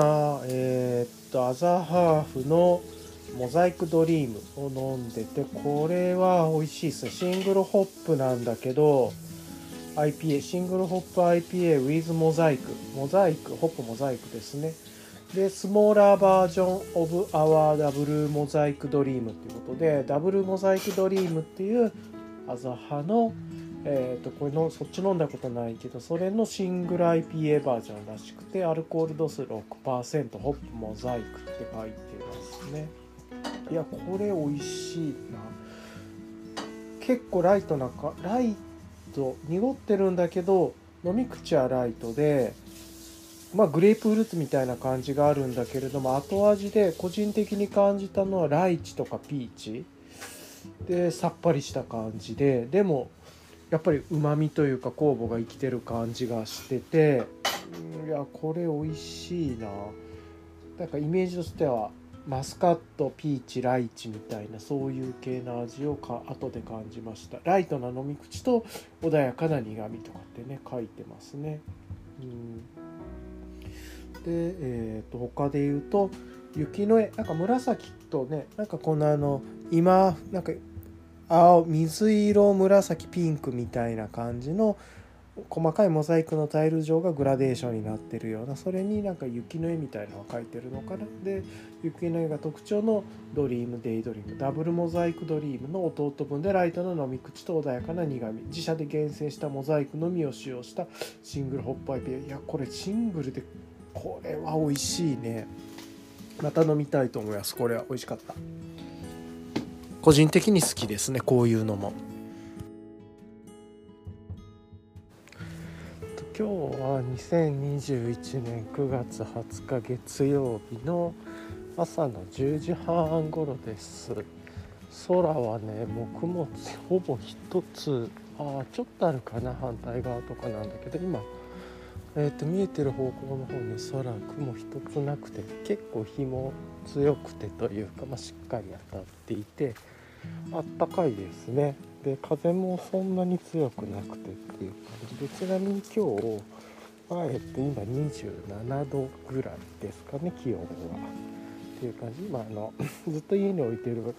今えー、っと Other Half の Mosaic Dream を飲んでてこれは美味しいですね。シングルホップなんだけど IPA single hop IPA with Mosaic Mosaic ホップ Mosaic ですね。で smaller version of our Double Mosaic Dream っていうことで Double Mosaic Dream っていう Other Half のえー、とこれのそっち飲んだことないけどそれのシングル IPA バージョンらしくてアルコール度数6%ホップモザイクって書いてますね。いやこれ美味しいな。結構ライトなかライト濁ってるんだけど飲み口はライトでまあグレープフルーツみたいな感じがあるんだけれども後味で個人的に感じたのはライチとかピーチ。でさっぱりした感じででもやっぱりうまみというか酵母が生きてる感じがしてていやこれ美味しいな。なんかイメージとしてはマスカットピーチライチみたいなそういう系の味をか後で感じました。ライトな飲み口と穏やかな苦みとかってね書いてますね。うん。でえー、と他で言うと雪の絵。なんか紫とねなんかこのあの今なんか青水色紫ピンクみたいな感じの細かいモザイクのタイル状がグラデーションになってるようなそれになんか雪の絵みたいなのが描いてるのかな。で雪の絵が特徴の Dream Daydream。Double Mosaic Dream の弟分でライトの飲み口と穏やかな苦み。自社で厳選したモザイクのみを使用したシングルホップ IPA いやこれシングルでこれは美味しいね。また飲みたいと思います。これは美味しかった。個人的に好きですねこういうのも。今日は2021年9月20日月曜日の朝の10時半頃です。空はねもう雲ほぼ一つあちょっとあるかな反対側とかなんだけど今えーと、見えてる方向の方に空雲一つなくて結構日も強くてというか、まあ、しっかり当たっていてあったかいですね。で風もそんなに強くなくてっていう感じ。でちなみに今日は、えっと、今27度ぐらいですかね気温は。っていう感じ。今あの ずっと家に置いてる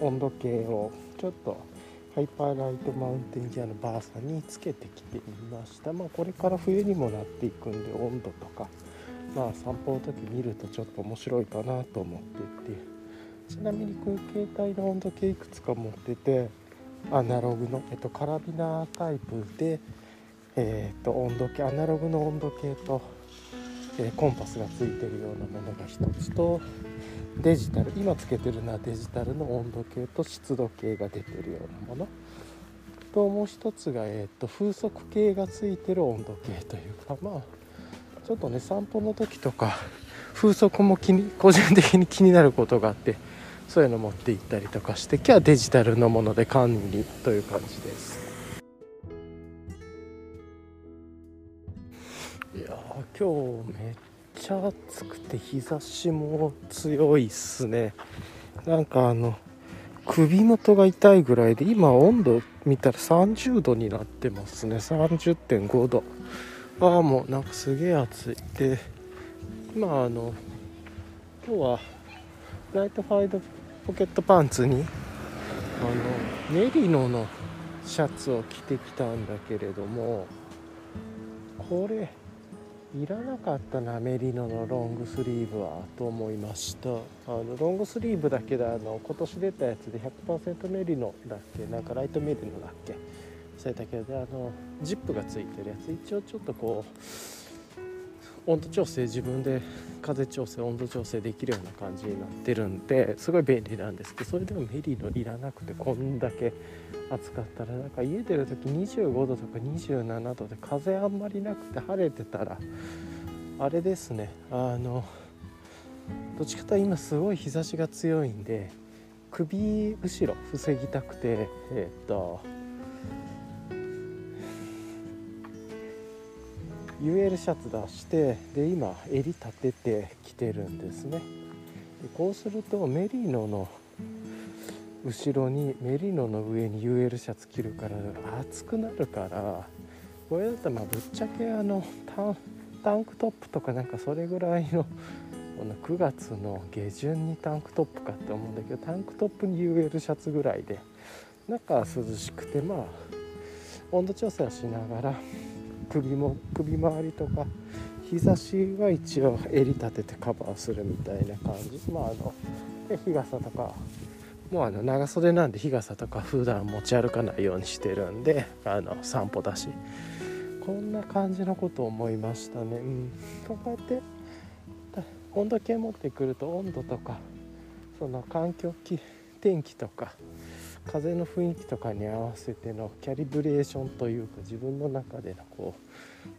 温度計をちょっとハイパーライトマウンテンギアのバーサにつけてきてみました。まあこれから冬にもなっていくんで温度とかまあ散歩の時見るとちょっと面白いかなと思っていて。ちなみにこういう携帯の温度計いくつか持っててアナログの、えっと、カラビナタイプで、えー、っと温度計アナログの温度計と、えー、コンパスがついてるようなものが1つとデジタル今つけてるのはデジタルの温度計と湿度計が出てるようなもの。ともう一つが、えー、と風速計がついてる温度計というかまあょっとね散歩の時とか 風速も気に個人的に気になることがあってそういうの持って行ったりとかして今日はデジタルのもので管理という感じです。いや今日めっちゃ暑くて日差しも強いっすね。なんかあの首元が痛いぐらいで今温度見たら30度になってますね。30.5度ああもうなんかすげえ暑い。で今あの今日は Light Five Pocket Pants にあのメリノのシャツを着てきたんだけれどもこれいらなかったなメリノのロングスリーブはと思いました。あのロングスリーブだけであの今年出たやつで100%メリノだっけ？なんかライトメリノだっけ？忘れたけどあのジップがついてるやつ。一応ちょっとこう温度調整自分で風調整温度調整できるような感じになってるんですごい便利なんですけどそれでもメリノいらなくてこんだけ暑かったらなんか家出る時25度とか27度で風あんまりなくて晴れてたらあれですね。あのどっちかというと今すごい日差しが強いんで首後ろ防ぎたくてえっと UL シャツ出してで今襟立ててきてるんですね。でこうするとメリーノの後ろにメリノの上に UL シャツ着るから暑くなるからこれだったらまあぶっちゃけあのタンクトップとかなんかそれぐらいのこの9月の下旬にタンクトップかって思うんだけどタンクトップに UL シャツぐらいで中は涼しくてまあ温度調整はしながら首も首周りとか日差しは一応襟立ててカバーするみたいな感じ。まああの日傘とかもうあの長袖なんで日傘とか普段持ち歩かないようにしてるんであの散歩だし。こんな感じのことを思いましたね。うん。こうやって温度計持ってくると温度とかその環境天気とか風の雰囲気とかに合わせてのキャリブレーションというか自分の中でのこ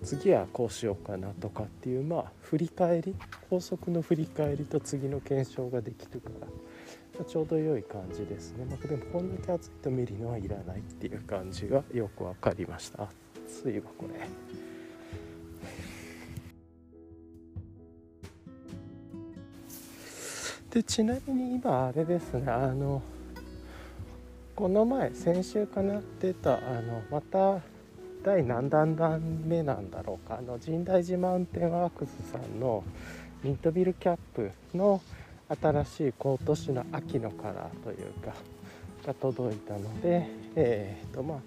う次はこうしようかなとかっていうまあ振り返り高速の振り返りと次の検証ができるから、まあ、ちょうど良い感じですね、まあ、でもこんだけ暑いと見るのはいらないっていう感じがよく分かりました暑いわこれ。でちなみに今あれですねあのこの前先週かな出たあのまた第何弾目なんだろうかあの神代寺マウンテンワークスさんのミントビルキャップの新しい今年の秋のカラーというかが届いたのでえー、とまあ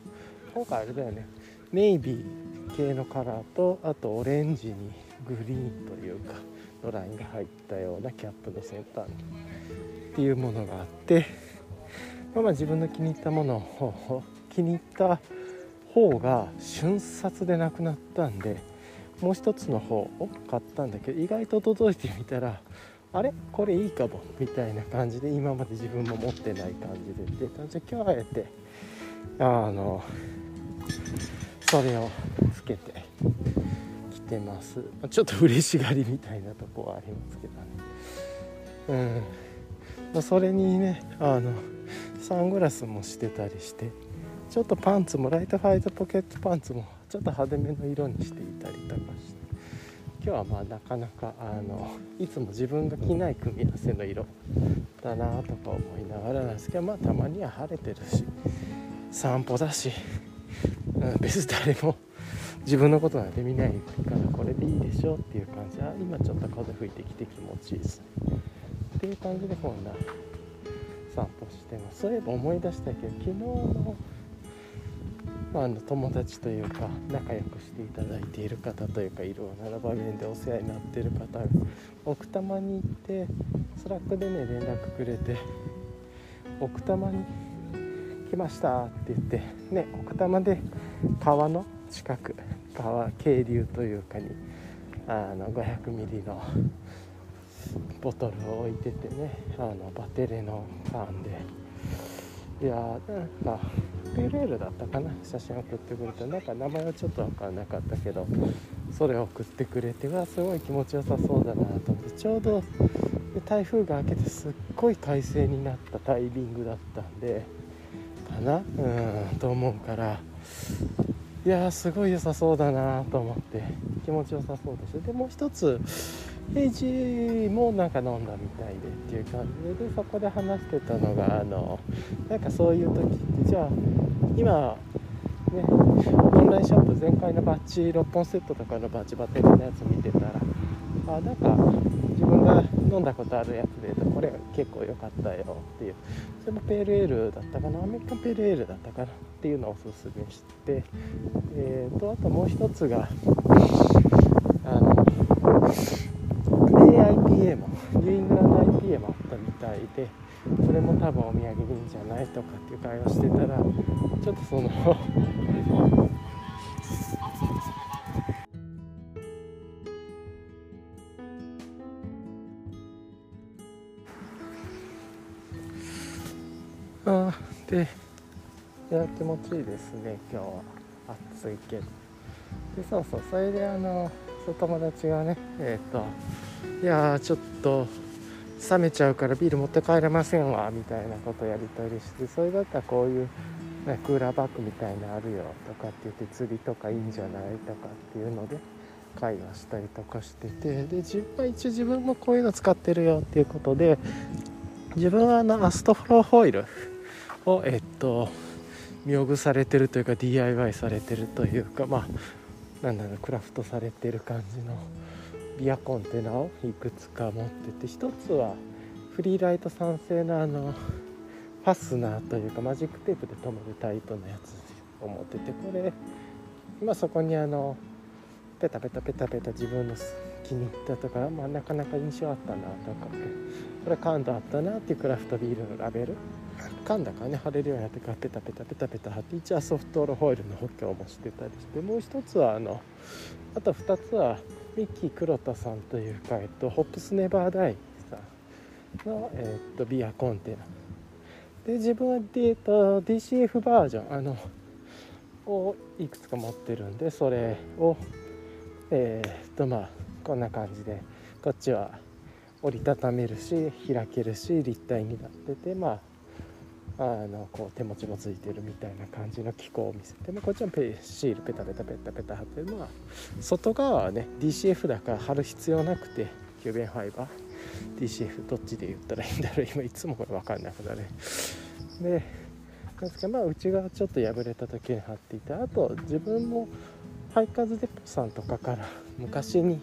今回あれだよねネイビー系のカラーとあとオレンジにグリーンというかのラインが入ったようなキャップの先端っていうものがあってまあ、まあ自分の気に入ったものを気に入った方が瞬殺でなくなったんでもう一つの方を買ったんだけど意外と届いてみたらあれ？これいいかもみたいな感じで今まで自分も持ってない感じで。でじゃ今日あえてあのそれをつけてきてます。ちょっと嬉しがりみたいなとこはありますけどね。うん、それにねあのサングラスもしてたりしてちょっとパンツもライトファイトポケットパンツもちょっと派手めの色にしていたりとかして今日はまあなかなかあのいつも自分が着ない組み合わせの色だなとか思いながらなんですけどまあたまには晴れてるし散歩だし、うん、別に誰も自分のことなんて見ないからこれでいいでしょうっていう感じあ今ちょっと風吹いてきて気持ちいいですね。っていう感じでこんな散歩してます。そういえば思い出したけど昨日の,、まあ、あの友達というか仲良くしていただいている方というかいろんな場面でお世話になっている方が奥多摩に行って Slack でね連絡くれて奥多摩に来ましたって言ってね奥多摩で川の近く川渓流というかにあの500ミリのボトルを置いててねあの VERTERE の缶で。いやまあペレールだったかな写真送ってくれて。なんか名前はちょっと分かんなかったけどそれを送ってくれてわすごい気持ちよさそうだなと思って。ちょうど台風が明けてすっごい快晴になったタイミングだったんでかな？うんと思うから。いやすごい良さそうだなと思って。気持ちよさそうですでもう一つ平時もなんか飲んだみたいでっていう感じででそこで話してたのがあのなんかそういう時ってじゃあ今ねオンラインショップ前回のバッジ6本セットとかのバッジバッテリーのやつ見てたらあなんか自分が飲んだことあるやつでこれ結構良かったよっていうそれもペールエールだったかなアメリカンペールエールだったかなっていうのをおすすめしてえーとあともう一つがあの IPA もニューイングランド IPA もあったみたいでそれも多分お土産にいいんじゃないとかっていう会話してたらちょっとそのあでいや気持ちいいですね今日は。暑いけど。でそうそうそれであのそう友達がねえっ、ー、といやちょっと冷めちゃうからビール持って帰れませんわみたいなことやり取りしてそれだったらこういう、ね、クーラーバッグみたいなあるよとかって言って釣りとかいいんじゃないとかっていうので会話したりとかしててで自分は一応自分もこういうの使ってるよっていうことで自分はあのアストフローホイルをえっと妙具されてるというか DIY されてるというかまあなんだろうクラフトされてる感じのビアコンテナをいくつか持ってて一つはフリーライト酸性のあのファスナーというかマジックテープで留めるタイプのやつを持っててこれ今そこにあのペタペタペタペタ自分の気に入ったとか、まあ、なかなか印象あったなとかこれ感度あったなっていうクラフトビールのラベル。噛んだかね貼れるようになってからペタペタペタペタ貼って一応ソフトロホイルの補強もしてたりしてもう一つはあのあと2つはミッキー黒田さんというか、えっと、ホップスネバーダイさんの、えっと、ビアコンテナで自分は、えっと、DCF バージョンあのをいくつか持ってるんでそれをえー、っとまあこんな感じでこっちは折りたためるし開けるし立体になっててまああのこう手持ちもついてるみたいな感じの機構を見せて、まあ、こっちはリペアシールペタペタペタペタ貼ってまあ外側はね DCF だから貼る必要なくて Cuben Fiber。DCF どっちで言ったらいいんだろう。今いつもこれ分かんなくなる。でなんですかまあ内側ちょっと破れた時に貼っていてあと自分もハイカズデポさんとかから昔に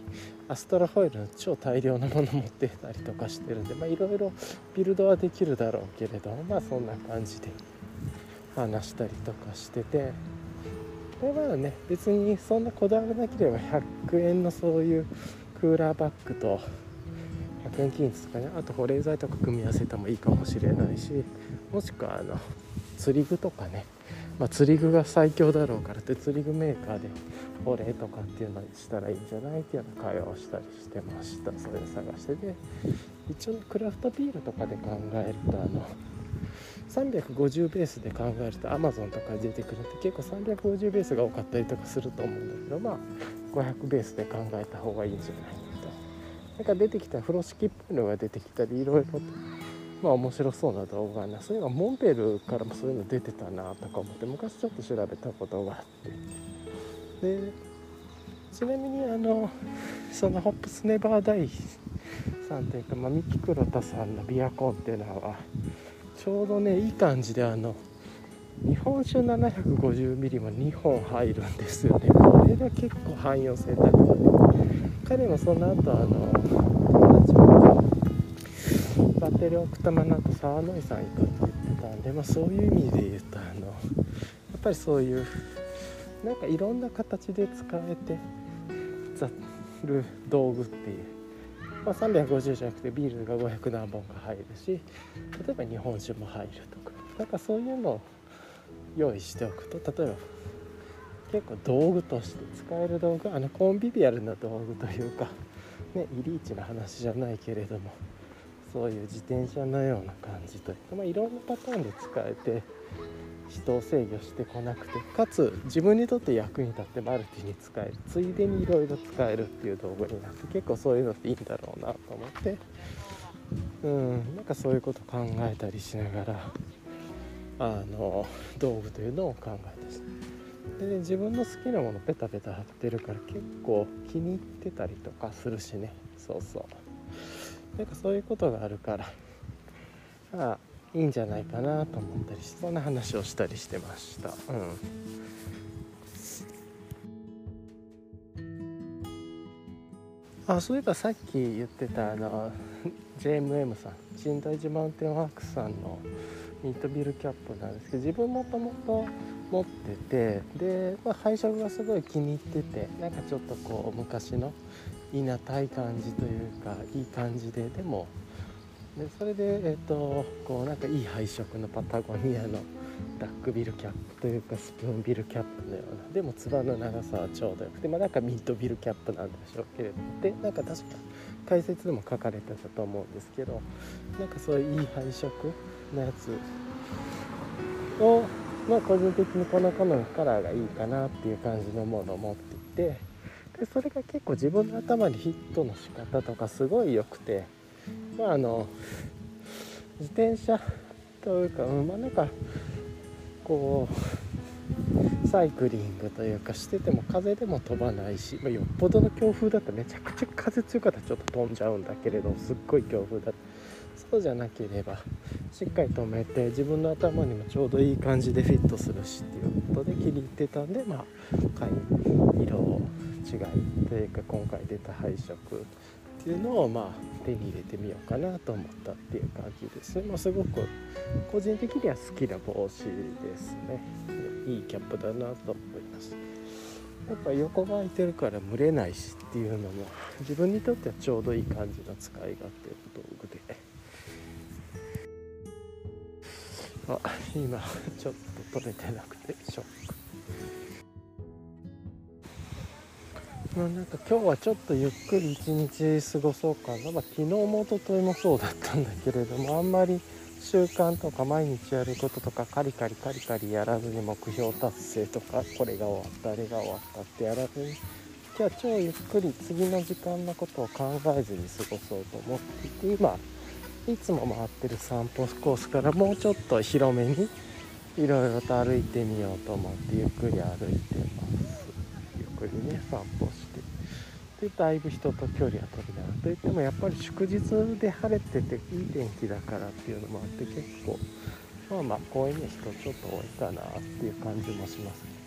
アストラホイールの超大量のもの持ってたりとかしてるんでいろいろビルドはできるだろうけれどまあそんな感じで話したりとかしててでまあね別にそんなこだわらなければ100円のそういうクーラーバッグと100円均一とかねあと保冷剤とか組み合わせてもいいかもしれないしもしくはあの釣り具とかねまあ、釣り具が最強だろうからって釣り具メーカーで保冷とかっていうのにしたらいいんじゃないっていうような会話をしたりしてましたそれを探してで一応クラフトビールとかで考えるとあの350ベースで考えると Amazon とか出てくるんで結構350ベースが多かったりとかすると思うんだけどまあ500ベースで考えた方がいいんじゃないみたいな。なんか出てきた風呂敷っぽいのが出てきたりいろいろとまあ面白そうな動画な。そういえばモンベルからもそういうの出てたなとか思って昔ちょっと調べたことがあって。でちなみにあのそのホップスネバーダイさんというか、まあ、ミキクロタさんのビアコンっていうのはちょうどねいい感じであの日本酒750ミリも2本入るんですよね。これが結構汎用性高くて。彼もその後あのバッテリー奥多摩の沢野井さん行くって言ってたんで、まあ、そういう意味で言うとあのやっぱりそういうなんかいろんな形で使えてざる道具っていう、まあ、350じゃなくてビールが500何本か入るし例えば日本酒も入るとかなんかそういうのを用意しておくと例えば結構道具として使える道具あのコンビビアルな道具というかねイリーチの話じゃないけれどもそういう自転車のような感じというか、まあ、いろんなパターンで使えて人を制御してこなくてかつ自分にとって役に立ってマルチに使えるついでにいろいろ使えるっていう道具になって結構そういうのっていいんだろうなと思ってうんなんかそういうこと考えたりしながらあの道具というのを考えたしで、ね、自分の好きなものペタペタ貼ってるから結構気に入ってたりとかするしねそうそう。なんかそういうことがあるから あいいんじゃないかなと思ったりしそんな話をしたりしてました。うん。あそういえばさっき言ってたあの JMM さん新大寺マウンテンワークスさんのミートビルキャップなんですけど自分もともと持っててで、まあ、配色がすごい気に入っててなんかちょっとこう昔のいなたい感じというかいい感じででもでそれでえっ、ー、とこうなんかいい配色のパタゴニアのダックビルキャップというかスプーンビルキャップのようなでもつばの長さはちょうどよくてまあなんかミートビルキャップなんでしょうけれどもでなんか確か解説でも書かれてたと思うんですけどなんかそういういい配色のやつをまあ個人的にこの子のカラーがいいかなっていう感じのものを持っていてでそれが結構自分の頭にヒットの仕方とかすごい良くてまああの自転車というか、うん、まあなんかこうサイクリングというかしてても風でも飛ばないし、まあ、よっぽどの強風だとめちゃくちゃ風強かったらちょっと飛んじゃうんだけれどすっごい強風だとそそうじゃなければしっかり留めて自分の頭にもちょうどいい感じでフィットするしっていうことで気に入ってたんでまあ買い色を違い。というか今回出た配色っていうのをまあ手に入れてみようかなと思ったっていう感じですね、まあ、すごく個人的には好きな帽子ですね。いいキャップだなと思います。やっぱ横が空いてるから蒸れないしっていうのも自分にとってはちょうどいい感じの使い勝手の道具で。あ今ちょっと取れてなくてショック。まあなんか今日はちょっとゆっくり一日過ごそうかな、まあ、昨日も一昨日もそうだったんだけれどもあんまり習慣とか毎日やることとかカリカリカリカリやらずに目標達成とかこれが終わったあれが終わったってやらずに今日は超ゆっくり次の時間のことを考えずに過ごそうと思っていて今いつも回ってる散歩コースからもうちょっと広めにいろいろと歩いてみようと思ってゆっくり歩いてます。くりね散歩してでだいぶ人と距離は取りながらといってもやっぱり祝日で晴れてていい天気だからっていうのもあって結構まあまあ公園に人ちょっと多いかなっていう感じもします。ね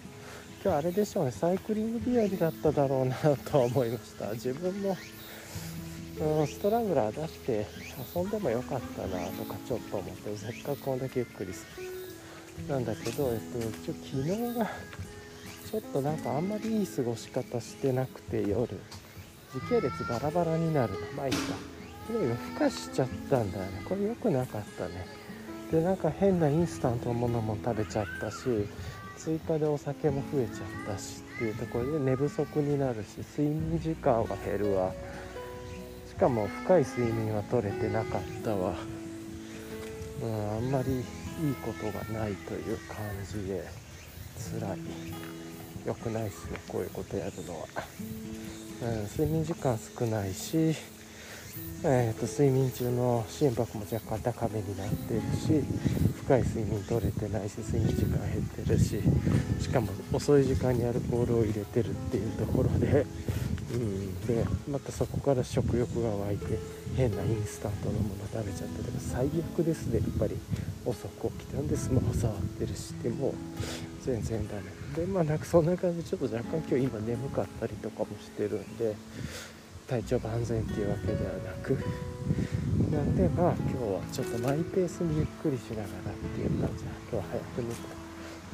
今日あれでしょうね。サイクリング日和だっただろうなとは思いました。自分もうんストラングラー出して遊んでもよかったなとかちょっと思ってせっかくこんだけゆっくりする。なんだけど、えっと、ちょ昨日がょっとなんかあんまりいい過ごし方してなくて夜。時系列バラバラになる。まあいいか。昨日夜更かしちゃったんだよね。これ良くなかったね。でなんか変なインスタントのものも食べちゃったし追加でお酒も増えちゃったしっていうところで寝不足になるし睡眠時間は減るわ。しかも深い睡眠は取れてなかったわ、うん、あんまりいいことがないという感じで辛い。良くないですねこういうことやるのは、うん、睡眠時間少ないしえーと、睡眠中の心拍も若干高めになってるし深い睡眠取れてないし睡眠時間減ってるししかも遅い時間にアルコールを入れてるっていうところでうん、でまたそこから食欲が湧いて変なインスタントのもの食べちゃったとか最悪ですねやっぱり。遅く起きたんでスマホ触ってるしでも全然ダメ。でまあなんかそんな感じでちょっと若干今日今眠かったりとかもしてるんで体調万全っていうわけではなくなんでまあ今日はちょっとマイペースにゆっくりしながらっていう感じで今日は早く寝て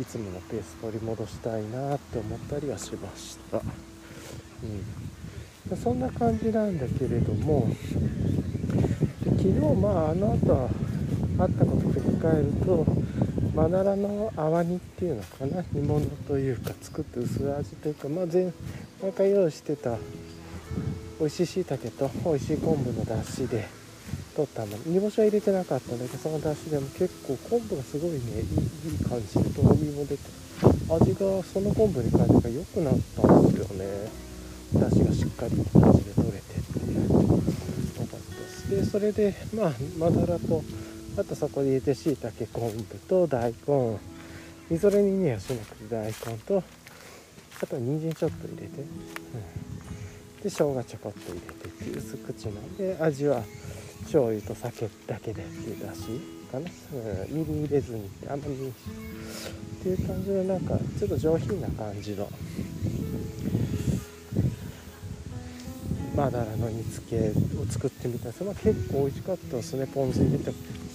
いつものペース取り戻したいなって思ったりはしました。うん、そんな感じなんだけれども昨日まああの後あったこと振り返るとマナラの泡煮っていうのかな煮物というか作って薄味というかまあ前毎回用意してた美味しいしいたけと美味しい昆布のだしで取ったもの煮干しは入れてなかったんだけどそのだしでも結構昆布がすごいねいいいい感じでとろみも出て味がその昆布に感じが良くなったんですよね。出汁がしっかりと味で取れてっていう。よかったですでそれでまあマダラとあとそこで入れてしいたけ昆布と大根。みぞれ煮にはしなくて大根とあと人参ちょっと入れて、うん、で生姜ちょこっと入れてっていう薄口ので味は醤油と酒だけでっていうだしかな、うん、みりん入れずにあんまり。っていう感じのなんかちょっと上品な感じの。マダラの煮付けを作ってみたんですまあ、結構美味しかったですね。ポン酢入れて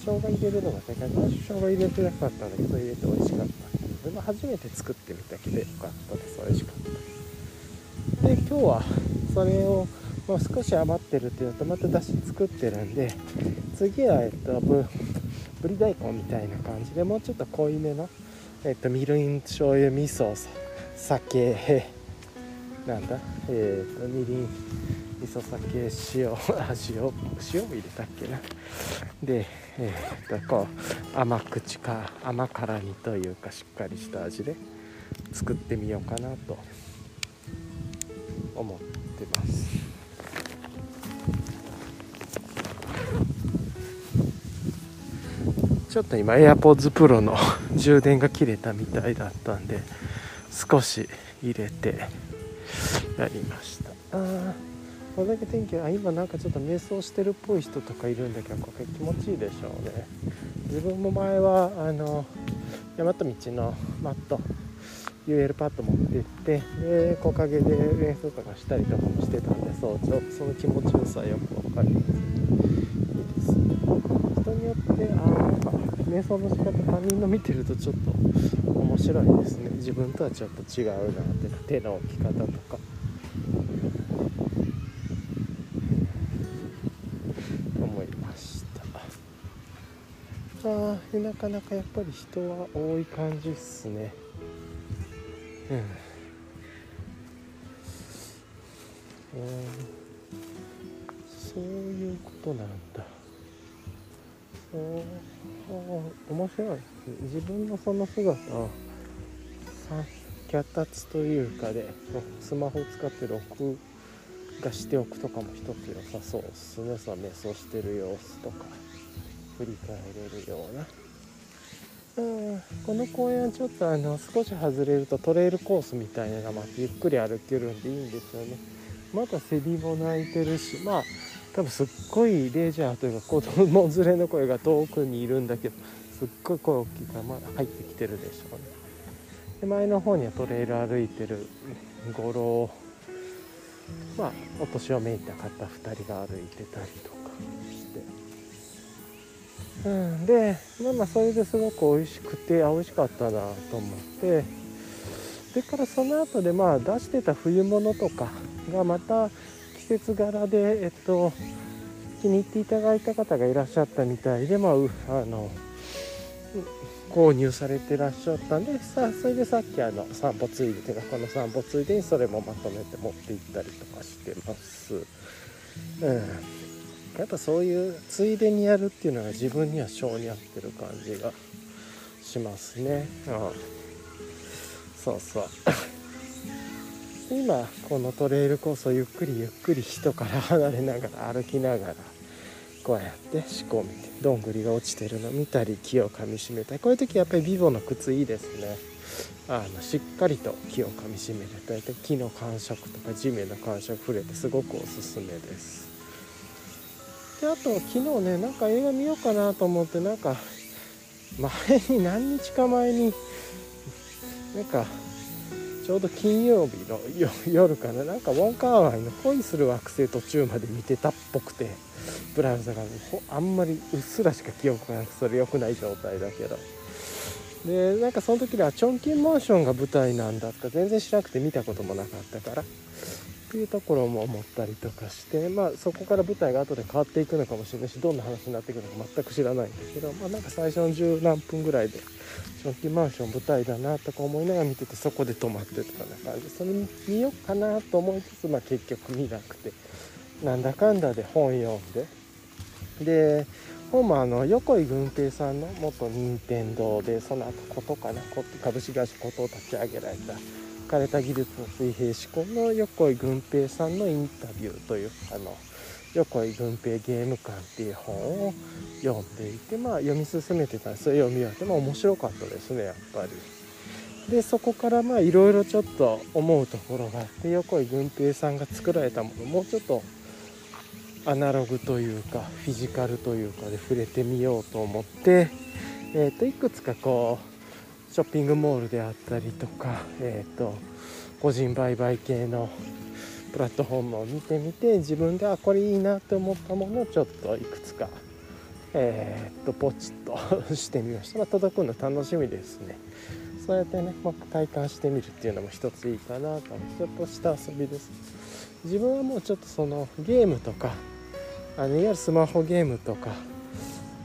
生姜入れるのが正解私生姜入れてなかったんだけど入れて美味しかった。でも初めて作ってみたけどよかったです。美味しかった。で今日はそれを、まあ、少し余ってるっていうのとまただし作ってるんで次はえっとぶぶり大根みたいな感じでもうちょっと濃いめのえっとみりん醤油味噌酒なんだえっ、とみりん。味噌酒塩あ塩塩も入れたっけな。でえー、っとこう甘口か甘辛煮というかしっかりした味で作ってみようかなと思ってます。ちょっと今 AirPods Pro の充電が切れたみたいだったんで少し入れてやりました。あこれだけ天気あ今なんかちょっと瞑想してるっぽい人とかいるんだけどこれ気持ちいいでしょうね。自分も前はあの大和道のマット UL パッド持って行ってで木陰で瞑想とかしたりとかもしてたんで早朝その気持ちよさよくわかります。いいです。人によってあなんか瞑想の仕方他人の見てるとちょっと面白いですね。自分とはちょっと違うなって手の置き方とか思いましたあーなかなかやっぱり人は多い感じっすね。うん。そういうことなんだ。そう面白い。自分のその姿をさ脚立というかでスマホを使って録画しておくとかも一つ良さそうですね。その瞑想してる様子とか。振り返れるような。うんこの公園はちょっとあの少し外れるとトレイルコースみたいなのがまたゆっくり歩けるんでいいんですよね。まだセリも鳴いてるしまあ多分すっごいレジャーというか子供連れの声が遠くにいるんだけどすっごい声大きいからまだ入ってきてるでしょうね。で前の方にはトレイル歩いてる五郎。まあお年をめいた方2人が歩いてたりとか。うん。でまあまあそれですごく美味しくてあ美味しかったなと思って。それからその後でまあ出してた冬物とかがまた季節柄でえっと気に入っていただいた方がいらっしゃったみたいでまああの購入されてらっしゃったんでさそれでさっきあの散歩ついで手がこの散歩ついでにそれもまとめて持って行ったりとかしてます。うん。やっぱそういうついでにやるっていうのが自分には性に合ってる感じがしますね。うん。そうそう。今このトレイルコースをゆっくりゆっくり人から離れながら歩きながらこうやって仕込みてどんぐりが落ちてるの見たり木をかみしめたりこういう時やっぱりビボの靴いいですね。あのしっかりと木をかみしめる。と木の感触とか地面の感触触れてすごくおすすめですであと昨日ねなんか映画見ようかなと思ってなんか前に何日か前になんかちょうど金曜日の夜かななんかウォンカーワイの恋する惑星途中まで見てたっぽくてブラウザがあんまりうっすらしか記憶がなくそれ良くない状態だけどでなんかその時にはチョンキンマンションが舞台なんだって全然知らなくて見たこともなかったから。っていうところも思ったりとかしてまあそこから舞台が後で変わっていくのかもしれないしどんな話になっていくのか全く知らないんですけどまあなんか最初の十何分ぐらいでチョンキンマンション舞台だなとか思いながら見ててそこで止まってたような感じそれ見ようかなと思いつつまあ結局見なくて。なんだかんだで本読んで。で本もあの横井軍平さんの元任天堂でその後ことかな株式会社ことを立ち上げられた枯れた技術の水平思考の横井軍平さんのインタビューというあの横井軍平ゲーム館っていう本を読んでいてまあ読み進めてたんですそれ読み終わってまあ面白かったですねやっぱり。でそこからまあいろいろちょっと思うところがあって横井軍平さんが作られたものもうちょっとアナログというかフィジカルというかで触れてみようと思って、えー、といくつかこうショッピングモールであったりとか、えー、と個人売買系のプラットフォームを見てみて自分であこれいいなって思ったものをちょっといくつか、えー、とポチッとしてみました、まあ、届くの楽しみですね。そうやってね、まあ、体感してみるっていうのも一ついいかなと。ちょっとした遊びです。自分はもうちょっとそのゲームとかあのいわゆるスマホゲームとか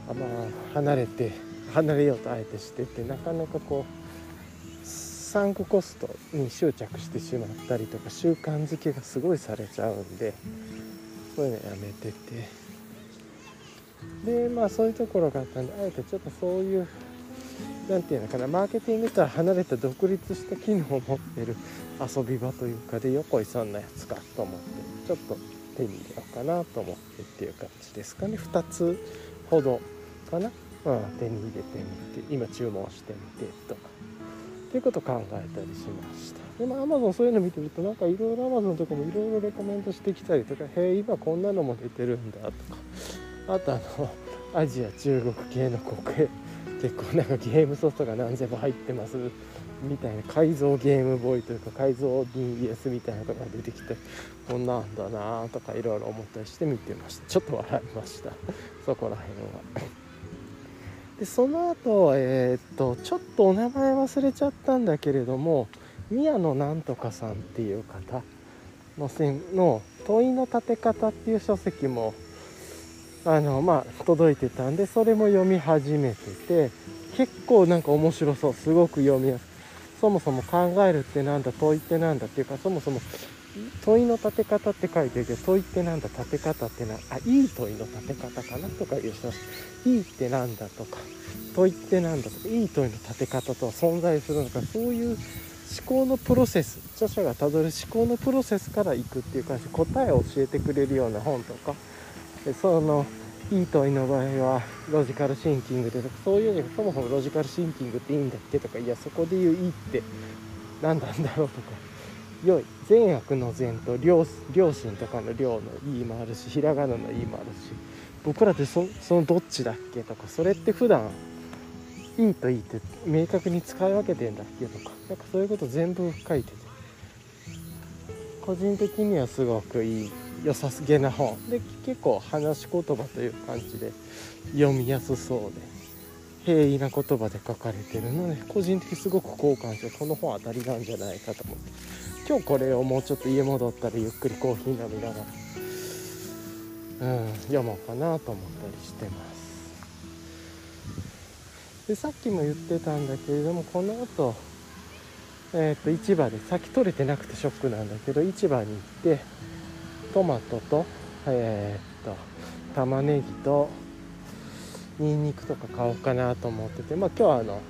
あまあ離れて離れようとあえてしててなかなかこうサンクコストに執着してしまったりとか習慣づけがすごいされちゃうんでそういうのやめてて。でまあそういうところがあったんであえてちょっとそういう何て言うのかなマーケティングとは離れた独立した機能を持ってる遊び場というかで横井さんのやつかと思ってちょっと手に入れようかなと思ってっていう感じですかね。2つほどかな、うん、手に入れてみて今注文してみてとか。っていうことを考えたりしました。でもアマゾンそういうの見てるとなんかいろいろアマゾンとかもいろいろレコメントしてきたりとか「へえ今こんなのも出てるんだ」とか。あとあの アジア中国系の国営結構なんかゲームソフトが何千も入ってます。みたいな改造ゲームボーイというか改造 DS みたいなのが出てきてこんなんだなとかいろいろ思ったりして見てました。ちょっと笑いました。そこら辺は。でその後えー、っとちょっとお名前忘れちゃったんだけれども宮野なんとかさんっていう方の線の問いの立て方っていう書籍もあのまあ届いてたんでそれも読み始めてて結構なんか面白そうすごく読みやすい。そもそも考えるってなんだ問いってなんだっていうかそもそも問いの立て方って書いてるけど問いってなんだ立て方ってなあいい問いの立て方かなとか言う人いいってなんだとか問いってなんだとかいい問いの立て方とは存在するのかそういう思考のプロセス著者がたどる思考のプロセスからいくっていう感じ答えを教えてくれるような本とかそのいい問いの場合はロジカルシンキングでとかそういうのそもそもロジカルシンキングっていいんだっけとかいやそこで言ういいって何なんだろうとか良い。善悪の善と良良心とかの良のいいもあるしひらがなのいいもあるし僕らってそのどっちだっけとかそれって普段いいといいって明確に使い分けてんだっけとかなんかそういうこと全部書いてて。個人的にはすごくいい良さげな本。で結構話し言葉という感じで読みやすそうで平易な言葉で書かれてるので個人的にすごく好感してこの本当たりなんじゃないかと思って。今日これをもうちょっと家戻ったらゆっくりコーヒー飲みながら、うん、読もうかなと思ったりしてます。でさっきも言ってたんだけれどもこの後えー、と市場で先取れてなくてショックなんだけど市場に行ってトマトとえー、っと玉ねぎとニンニクとか買おうかなと思っててまあ今日はあの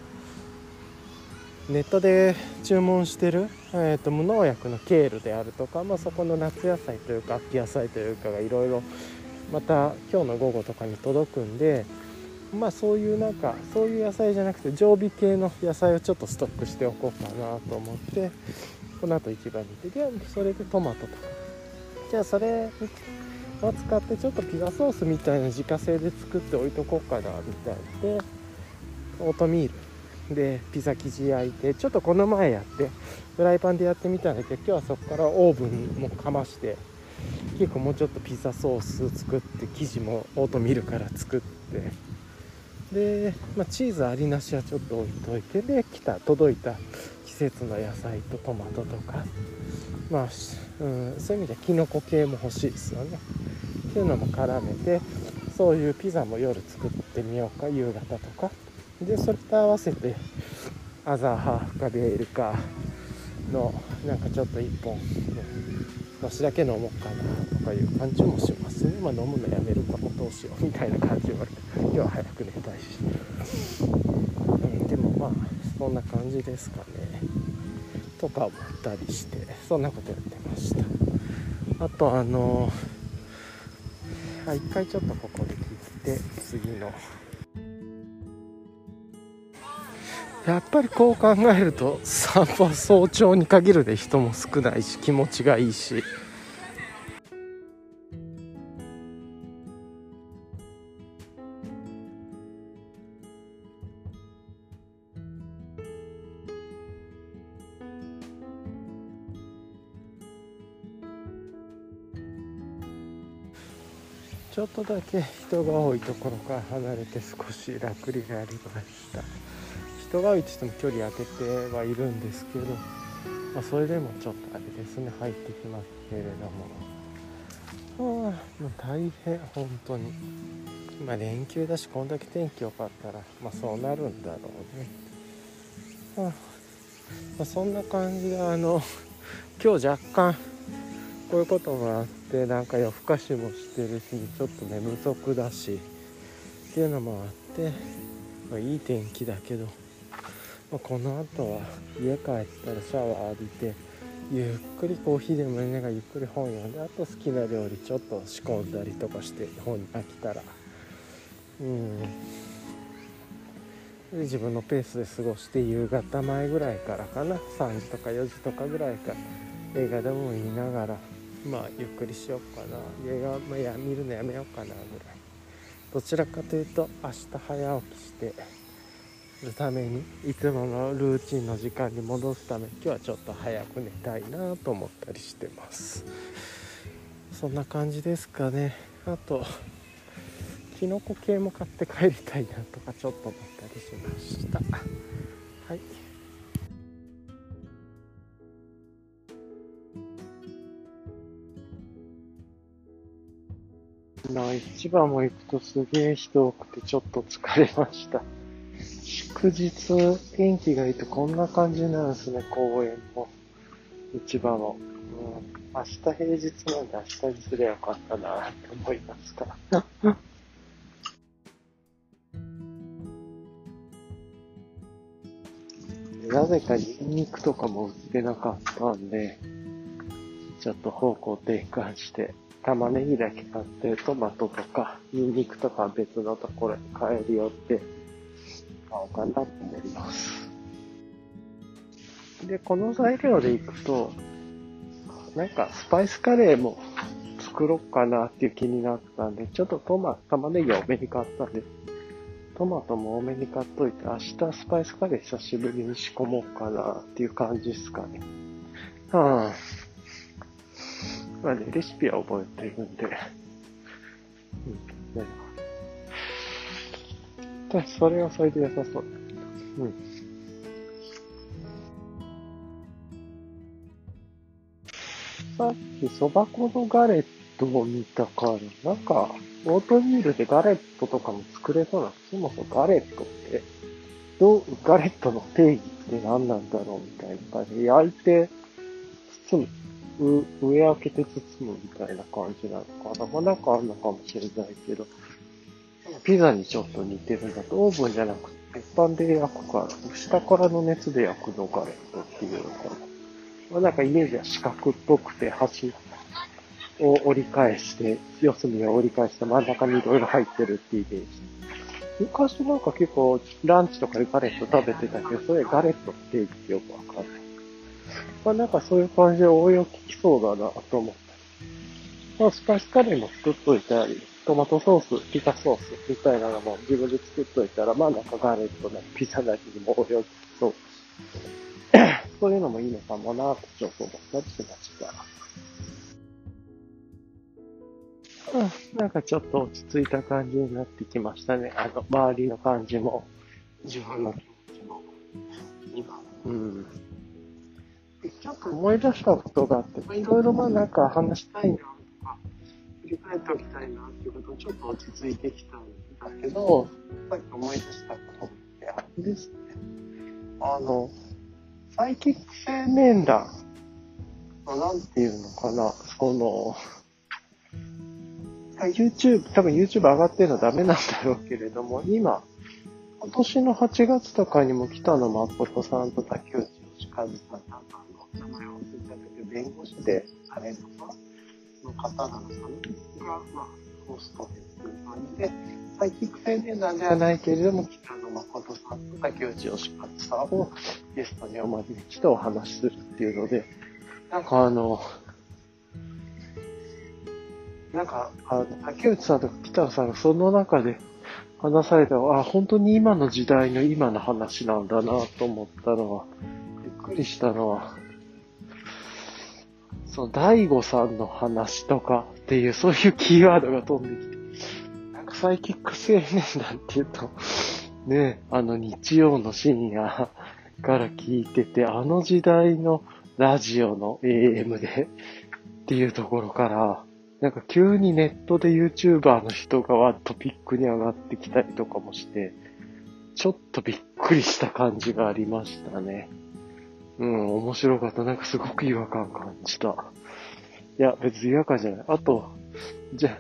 ネットで注文してる、えーと、無農薬のケールであるとか、まあ、そこの夏野菜というか秋野菜というかがいろいろまた今日の午後とかに届くんでまあそういうなんかそういう野菜じゃなくて常備系の野菜をちょっとストックしておこうかなと思ってこの後市場に行ってでそれでトマトとか。じゃあそれを使ってちょっとピザソースみたいな自家製で作って置いとこうかなみたいでオートミール。でピザ生地焼いてちょっとこの前やってフライパンでやってみたんだけど今日はそこからオーブンもかまして結構もうちょっとピザソース作って生地もオートミルから作ってで、まあ、チーズありなしはちょっと置いといてで来た届いた季節の野菜とトマトとかまあ、うん、そういう意味でキノコ系も欲しいですよね。っていうのも絡めてそういうピザも夜作ってみようか夕方とか。でそれと合わせてアザーハーフかベールかのなんかちょっと1本のしだけ飲もうかなとかいう感じもしますね。まあ飲むのやめるかもどうしようみたいな感じは今日は早く寝たいし、うん、でもまあそんな感じですかね。とか思ったりしてそんなことやってました。あとあのあ一回ちょっとここで切って次のやっぱりこう考えると散歩は早朝に限るで人も少ないし気持ちがいいし。ちょっとだけ人が多いところから離れて少し楽になりました。人がいとしても距離空けてはいるんですけど、まあ、それでもちょっとあれですね入ってきますけれども。あもう大変本当に。今連休だしこんだけ天気良かったらまあそうなるんだろうね、あまあ、そんな感じであの 今日若干こういうこともあってなんか夜更かしもしてるしちょっと寝不足だしっていうのもあって、ま、いい天気だけど、まあ、この後は家帰ったらシャワー浴びてゆっくりコーヒーでも飲みながゆっくり本読んであと好きな料理ちょっと仕込んだりとかして本に飽きたら。うん。で自分のペースで過ごして夕方前ぐらいからかな3時とか4時とかぐらいから映画でも見ながらまあゆっくりしようかな。映画、まあ、や見るのやめようかなぐらい。どちらかというと明日早起きしてるためにいつものルーチンの時間に戻すため今日はちょっと早く寝たいなと思ったりしてます。そんな感じですかね。あとキノコ系も買って帰りたいなとかちょっと思ったりしました。はい。な市場も行くとすげえ人多くてちょっと疲れました。祝日天気がいいとこんな感じなんですね公園も。市場も、うん、明日平日なんで明日にすればよかったなって思いますから。なぜかニンニクとかも売ってなかったんで、ちょっと方向転換して、玉ねぎだけ買って、トマトとか、ニンニクとか別のところに買えるよってうかなと思います。で、この材料でいくと、なんかスパイスカレーも作ろうかなっていう気になったんで、ちょっとトマ、玉ねぎ多めに買ったんで、トマトも多めに買っといて、明日スパイスカレー久しぶりに仕込もうかなっていう感じですかね。はあ。まあね、レシピは覚えてるんで。うん、ね。それはそれで良さそう。うん。さっきそば粉のガレットを見たから、なんか、オートミールでガレットとかも作れそうな、そもそもガレットって、どう、ガレットの定義って何なんだろうみたいな感じで、焼いて、包む、う上開けて包むみたいな感じなのかな。まあなんかあるのかもしれないけど、ピザにちょっと似てるんだと、オーブンじゃなくて、鉄板で焼くから、下からの熱で焼くのガレットっていうのかな。まあなんかイメージは四角っぽくて、端を折り返して、四隅を折り返して真ん中にいろいろ入ってるっていうイメージ。昔なんか結構ランチとかでガレット食べてたけど、それガレットってよくわかんない。まあなんかそういう感じで応用効きそうだなと思った。まあスパイスカレーも作っといたり、トマトソース、ピザソースみたいなのも自分で作っといたら、まあなんかガレットなピザなりにも応用そう。そういうのもいいのかもなとちょっと思ったりしました。うん、なんかちょっと落ち着いた感じになってきましたね。あの、周りの感じも、自分の気持ちも、今。うん。ちょっと思い出したことがあって、まあ、いろいろまあなんか話したいな振り返っておきたいなっていうことをちょっと落ち着いてきたんだけど、さっき思い出したことってあれですね。あの、サイキック青年団、なんていうのかな、その、YouTube、多分 YouTube 上がってるのはダメなんだろうけれども、今、今年の8月とかにも北野誠さんと竹内義和さんなんかの名前を忘れたけど、弁護士でされるのかの方なのかなが、まあ、ホストでっていう感じで、サイキック青年団ではない。けれども、北野誠さんと竹内義和さんをゲストにお招きしてお話しするっていうので、なんかあの、なんか、あの、竹内さんとか北野さんがその中で話されたあ、本当に今の時代の今の話なんだなと思ったのは、びっくりしたのは、その、大悟さんの話とかっていう、そういうキーワードが飛んできて、なんかサイキック青年団っていうと、ね、あの日曜の深夜から聞いてて、あの時代のラジオの AM でっていうところから、なんか急にネットで YouTuber の人がわっとピックに上がってきたりとかもして、ちょっとびっくりした感じがありましたね。うん、面白かった。なんかすごく違和感感じた。いや、別に違和感じゃない。あと、じゃ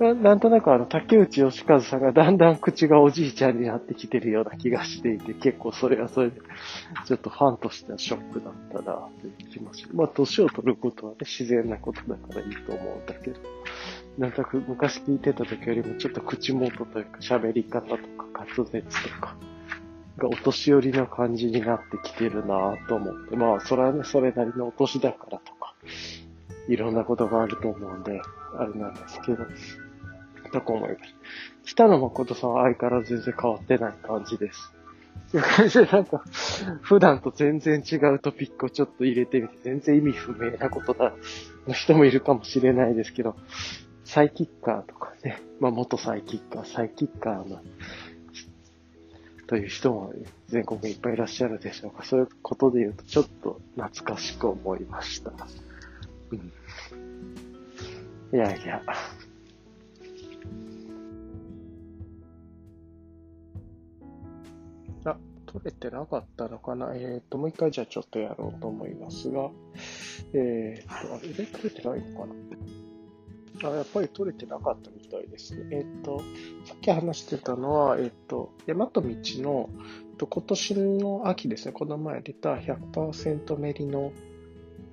あ、なんとなくあの、竹内義和さんがだんだん口がおじいちゃんになってきてるような気がしていて、結構それはそれで、ちょっとファンとしてはショックだったな、という気もしまあ、年を取ることはね、自然なことだからいいと思うんだけど。なんとなく昔聞いてた時よりもちょっと口元というか喋り方とか滑舌とかがお年寄りの感じになってきてるなぁと思って、まあそれはね、それなりのお年だからとか、いろんなことがあると思うんで、あれなんですけど、とか思います。北野誠さんは相変わらず全然変わってない感じです。いう感じでなんか、普段と全然違うトピックをちょっと入れてみて、全然意味不明なことだ、の人もいるかもしれないですけど、サイキッカーとかね、まあ元サイキッカー、サイキッカーの、という人も全国にいっぱいいらっしゃるでしょうか。そういうことで言うと、ちょっと懐かしく思いました。うん。いやいや。あ、取れてなかったのかなえっ、ー、と、もう一回じゃあちょっとやろうと思いますが、えっ、ー、と、あれ、取れてないのかなあやっぱり取れてなかったみたいですね。えっ、と、さっき話してたのは、えっ、と、大和道の、と今年の秋ですね、この前出た100%メリの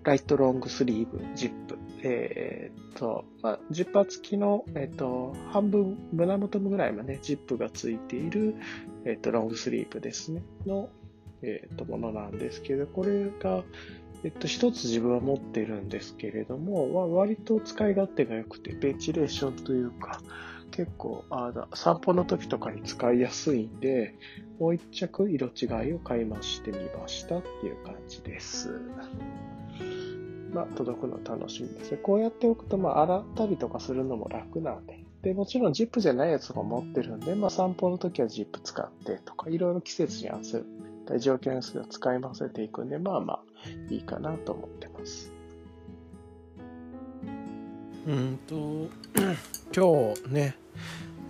ライトロングスリーブジップ。えっ、と、まあ、ジッパー付きの、えっ、と、半分、胸元ぐらいまで、ジップが付いている、えっ、と、ロングスリーブですね、の、えっ、と、ものなんですけど、これが、えっと、一つ自分は持ってるんですけれども、割と使い勝手が良くて、ベンチレーションというか、結構あ散歩の時とかに使いやすいんで、もう一着色違いを買いましてみましたっていう感じです。まあ、届くの楽しみですね。こうやっておくと、まあ、洗ったりとかするのも楽なんで。で、もちろんジップじゃないやつも持ってるんで、まあ、散歩の時はジップ使ってとか、いろいろ季節に合わせた状況にする使いませていくんで、まあまあ、いいかなと思ってます。うんと、今日ね、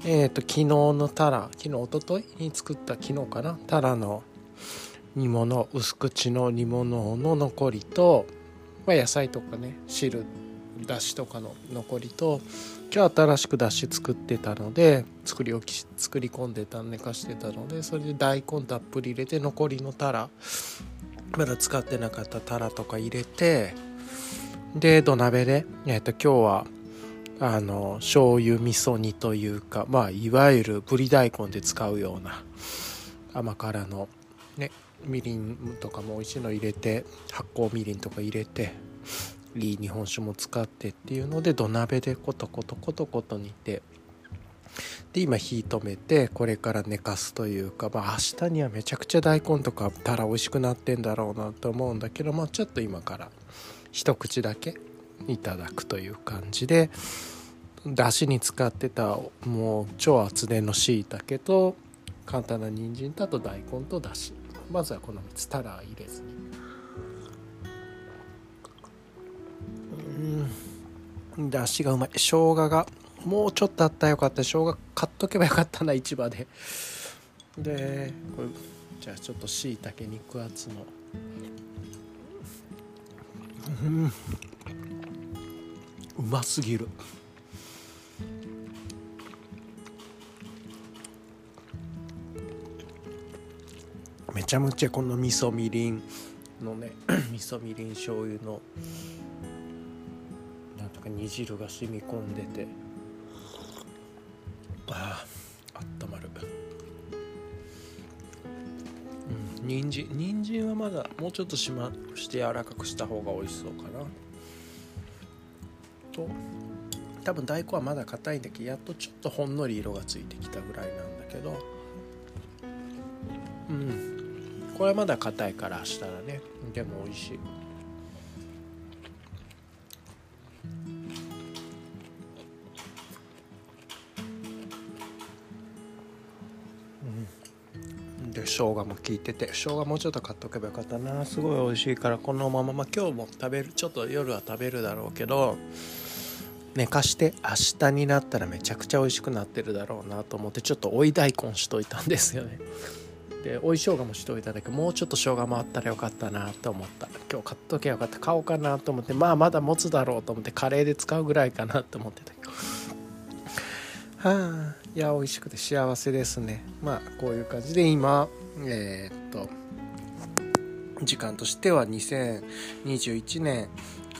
えっ、ー、と、昨日のタラ、昨日、おとといに作った昨日かな、タラの煮物、薄口の煮物の残りと、まあ、野菜とかね、汁、だしとかの残りと、今日新しくだし作ってたので作り置き作り込んでた寝かしてたのでそれで大根たっぷり入れて残りのタラまだ使ってなかったタラとか入れてで土鍋で、えっと今日はあの醤油味噌煮というかまあいわゆるぶり大根で使うような甘辛のねみりんとかも美味しいの入れて発酵みりんとか入れていい日本酒も使ってっていうので土鍋でコトコトコトコト煮てで今火止めてこれから寝かすというか、まあ、明日にはめちゃくちゃ大根とかたら美味しくなってんだろうなと思うんだけど、まあ、ちょっと今から一口だけいただくという感じでだしに使ってたもう超厚手のしいたけと簡単な人参とあと大根とだしまずはこの3つたら入れずに。うん。だしがうまい。生姜がもうちょっとあったらよかった。生姜買っとけばよかったな市場で。でこれじゃあちょっとしいたけ肉厚の。うん。うますぎる。めちゃめちゃこの味噌みりんのね 味噌みりん醤油のなんとか煮汁が染み込んでて。ああったまる。うん人参人参はまだもうちょっとしまして柔らかくした方が美味しそうかな。と多分大根はまだ硬いんだけどやっとちょっとほんのり色がついてきたぐらいなんだけど。うんこれはまだ硬いからしたらね。でも美味しい。生姜も効いてて生姜もうちょっと買っとけばよかったな。すごい美味しいからこのまま、まあ、今日も食べるちょっと夜は食べるだろうけど寝かして明日になったらめちゃくちゃ美味しくなってるだろうなと思ってちょっと追い大根しといたんですよね。で追い生姜もしといただけもうちょっと生姜もあったらよかったなと思った。今日買っとけばよかった。買おうかなと思ってまあまだ持つだろうと思ってカレーで使うぐらいかなと思ってたけど。はあいや美味しくて幸せですね。まあこういう感じで今えー、っと時間としては2021年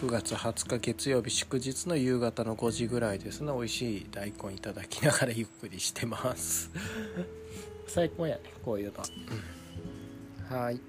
9月20日月曜日祝日の夕方の5時ぐらいですね。美味しい大根いただきながらゆっくりしてます。最高やねこういうの。は、うん、はい